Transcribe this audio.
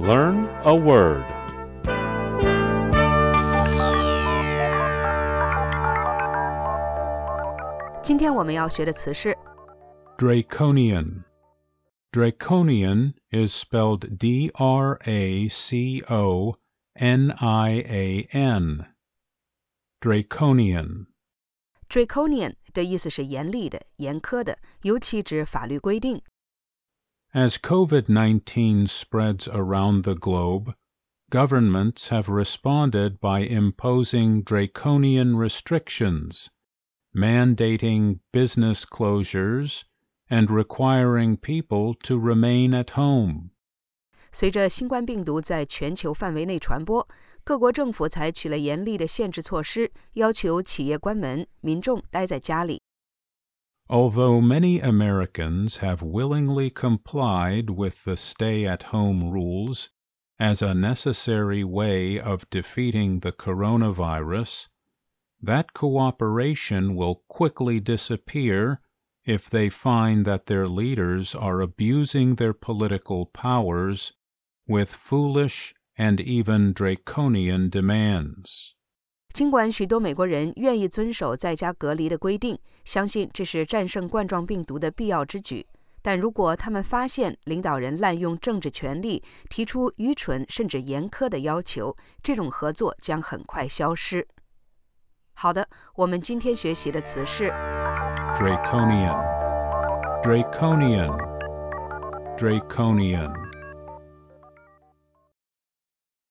Learn a word. 今天我们要学的词是 Draconian. Draconian is spelled D R A C O N I A N. Draconian. draconian 的意思是严厉的、严苛的，尤其指法律规定。 As COVID 19 spreads around the globe, governments have responded by imposing draconian restrictions, mandating business closures, and requiring people to remain at home. 随着新冠病毒在全球范围内传播，各国政府采取了严厉的限制措施，要求企业关门，民众待在家里。 Although many Americans have willingly complied with the stay at home rules as a necessary way of defeating the coronavirus, that cooperation will quickly disappear if they find that their leaders are abusing their political powers with foolish and even draconian demands. 尽管许多美国人愿意遵守在家隔离的规定，相信这是战胜冠状病毒的必要之举，但如果他们发现领导人滥用政治权力，提出愚蠢甚至严苛的要求，这种合作将很快消失。好的，我们今天学习的词是 Draconian. Draconian. Draconian.